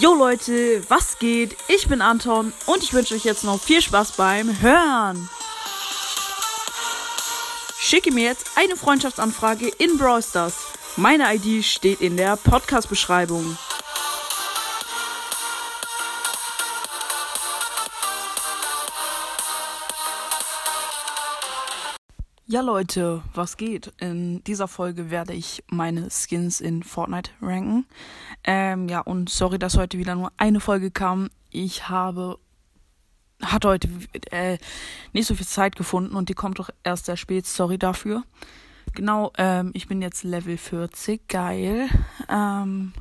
Jo Leute, was geht? Ich bin Anton und ich wünsche euch jetzt noch viel Spaß beim Hören. Schicke mir jetzt eine Freundschaftsanfrage in Brawl Stars. Meine ID steht in der Podcast-Beschreibung. Ja Leute, was geht? In dieser Folge werde ich meine Skins in Fortnite ranken. Ähm, ja, und sorry, dass heute wieder nur eine Folge kam. Ich habe hatte heute äh, nicht so viel Zeit gefunden und die kommt doch erst sehr spät. Sorry dafür. Genau, ähm, ich bin jetzt Level 40. Geil. Ähm,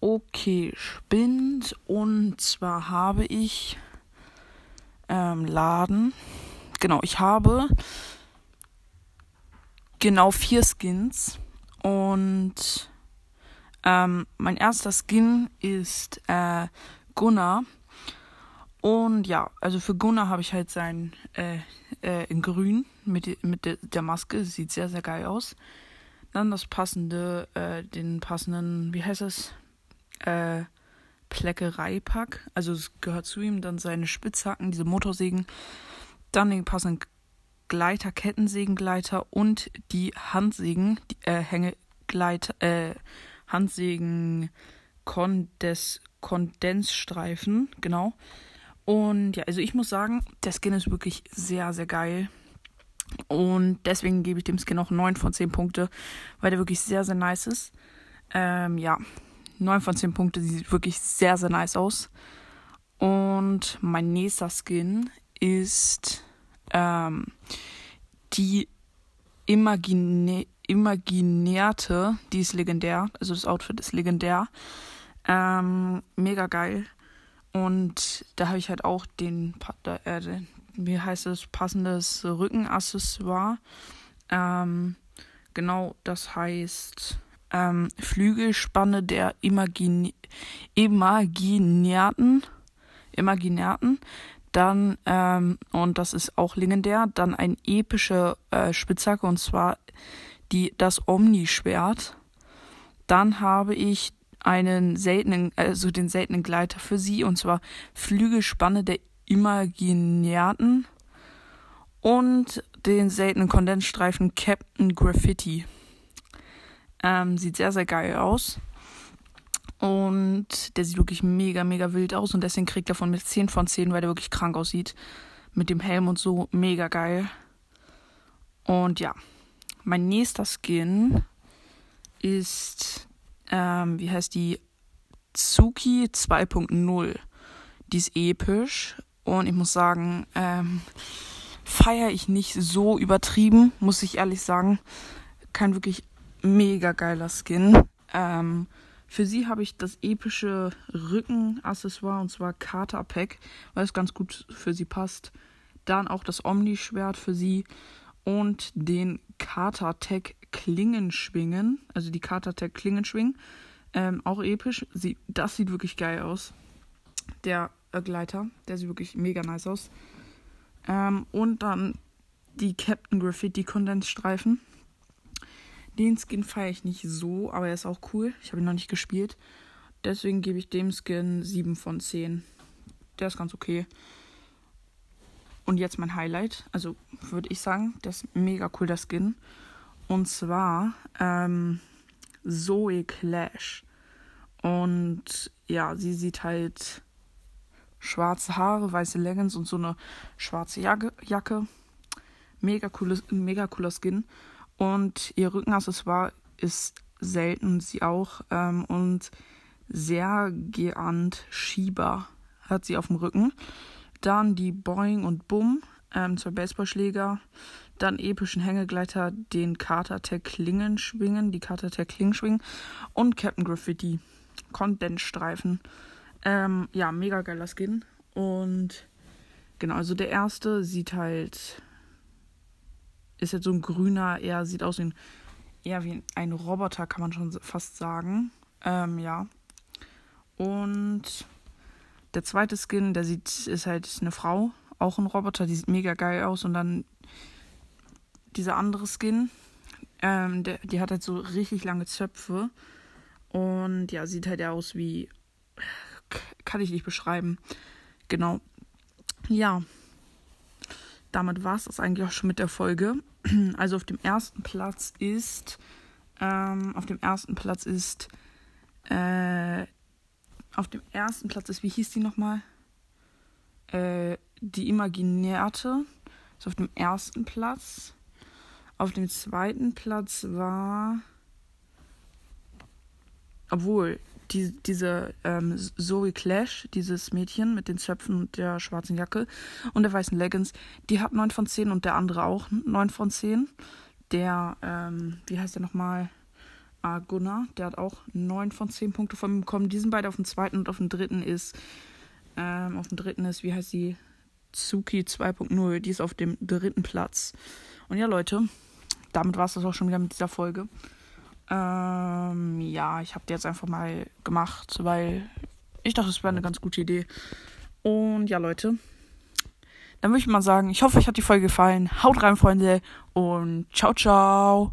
okay, spinnt. Und zwar habe ich ähm, Laden. Genau, ich habe genau vier Skins. Und ähm, mein erster Skin ist äh, Gunnar. Und ja, also für Gunnar habe ich halt sein äh, äh, in grün mit, mit de, der Maske. Sieht sehr, sehr geil aus. Dann das passende, äh, den passenden, wie heißt es? Äh, Pleckereipack. Also es gehört zu ihm. Dann seine Spitzhacken, diese Motorsägen. Dann den passenden Gleiter, Kettensägengleiter und die Handsägen, die äh, Hängegleiter, äh, Handsägen Kondes, Kondensstreifen, genau. Und ja, also ich muss sagen, der Skin ist wirklich sehr, sehr geil. Und deswegen gebe ich dem Skin auch 9 von 10 Punkte, weil der wirklich sehr, sehr nice ist. Ähm, ja, 9 von 10 Punkte, sieht wirklich sehr, sehr nice aus. Und mein nächster Skin ist ähm, die Imagine Imaginärte, die ist legendär. Also das Outfit ist legendär. Ähm, mega geil. Und da habe ich halt auch den, äh, wie heißt es, passendes Rückenaccessoire. Ähm, genau, das heißt ähm, Flügelspanne der Imagine Imaginärten. Imaginärten. Dann, ähm, und das ist auch legendär, dann ein epische äh, Spitzhacke und zwar die, das Omni-Schwert. Dann habe ich einen seltenen, also den seltenen Gleiter für sie und zwar Flügelspanne der Imaginärten und den seltenen Kondensstreifen Captain Graffiti. Ähm, sieht sehr, sehr geil aus. Und der sieht wirklich mega, mega wild aus. Und deswegen kriegt er von mir 10 von 10, weil der wirklich krank aussieht. Mit dem Helm und so. Mega geil. Und ja. Mein nächster Skin ist, ähm, wie heißt die? Tsuki 2.0. Die ist episch. Und ich muss sagen, ähm, feiere ich nicht so übertrieben, muss ich ehrlich sagen. Kein wirklich mega geiler Skin. Ähm, für sie habe ich das epische Rückenaccessoire und zwar Kata Pack, weil es ganz gut für sie passt. Dann auch das Omni-Schwert für sie und den Kata Tech Klingenschwingen, also die Kata Tech Klingenschwingen. Ähm, auch episch. Sie, das sieht wirklich geil aus. Der äh, Gleiter, der sieht wirklich mega nice aus. Ähm, und dann die Captain Graffiti Kondensstreifen. Den Skin feiere ich nicht so, aber er ist auch cool. Ich habe ihn noch nicht gespielt. Deswegen gebe ich dem Skin 7 von 10. Der ist ganz okay. Und jetzt mein Highlight. Also würde ich sagen, das ist mega cool, der Skin. Und zwar ähm, Zoe Clash. Und ja, sie sieht halt schwarze Haare, weiße Leggings und so eine schwarze Jacke. Mega, cooles, mega cooler Skin. Und ihr Rückenaccessoire ist selten, sie auch. Ähm, und sehr geahnt Schieber hat sie auf dem Rücken. Dann die Boing und Bum, ähm, zwei Baseballschläger. Dann epischen Hängegleiter, den Carter Tech Klingenschwingen, die Carter Tech Klingenschwingen. Und Captain Graffiti, Kondensstreifen. Ähm, ja, mega geiler Skin. Und genau, also der erste sieht halt ist jetzt so ein grüner, eher sieht aus wie ein, eher wie ein Roboter, kann man schon fast sagen. Ähm, ja. Und der zweite Skin, der sieht, ist halt eine Frau, auch ein Roboter, die sieht mega geil aus. Und dann dieser andere Skin, ähm, der, die hat halt so richtig lange Zöpfe. Und ja, sieht halt aus wie kann ich nicht beschreiben. Genau. Ja. Damit war es das eigentlich auch schon mit der Folge. Also auf dem ersten Platz ist. Ähm, auf dem ersten Platz ist. Äh, auf dem ersten Platz ist, wie hieß die nochmal? Äh, die Imaginärte. Ist auf dem ersten Platz. Auf dem zweiten Platz war. Obwohl, die, diese ähm, Zoe Clash, dieses Mädchen mit den Zöpfen und der schwarzen Jacke und der weißen Leggings, die hat 9 von 10 und der andere auch 9 von 10. Der, ähm, wie heißt der nochmal? Ah, Gunnar, der hat auch 9 von 10 Punkte von mir bekommen. Die sind beide auf dem zweiten und auf dem dritten ist, ähm, auf dem dritten ist, wie heißt die? Tsuki 2.0, die ist auf dem dritten Platz. Und ja, Leute, damit war es das auch schon wieder mit dieser Folge. Ähm, ja, ich habe die jetzt einfach mal gemacht, weil ich dachte, es wäre eine ganz gute Idee. Und ja, Leute, dann würde ich mal sagen, ich hoffe, euch hat die Folge gefallen. Haut rein, Freunde, und ciao, ciao.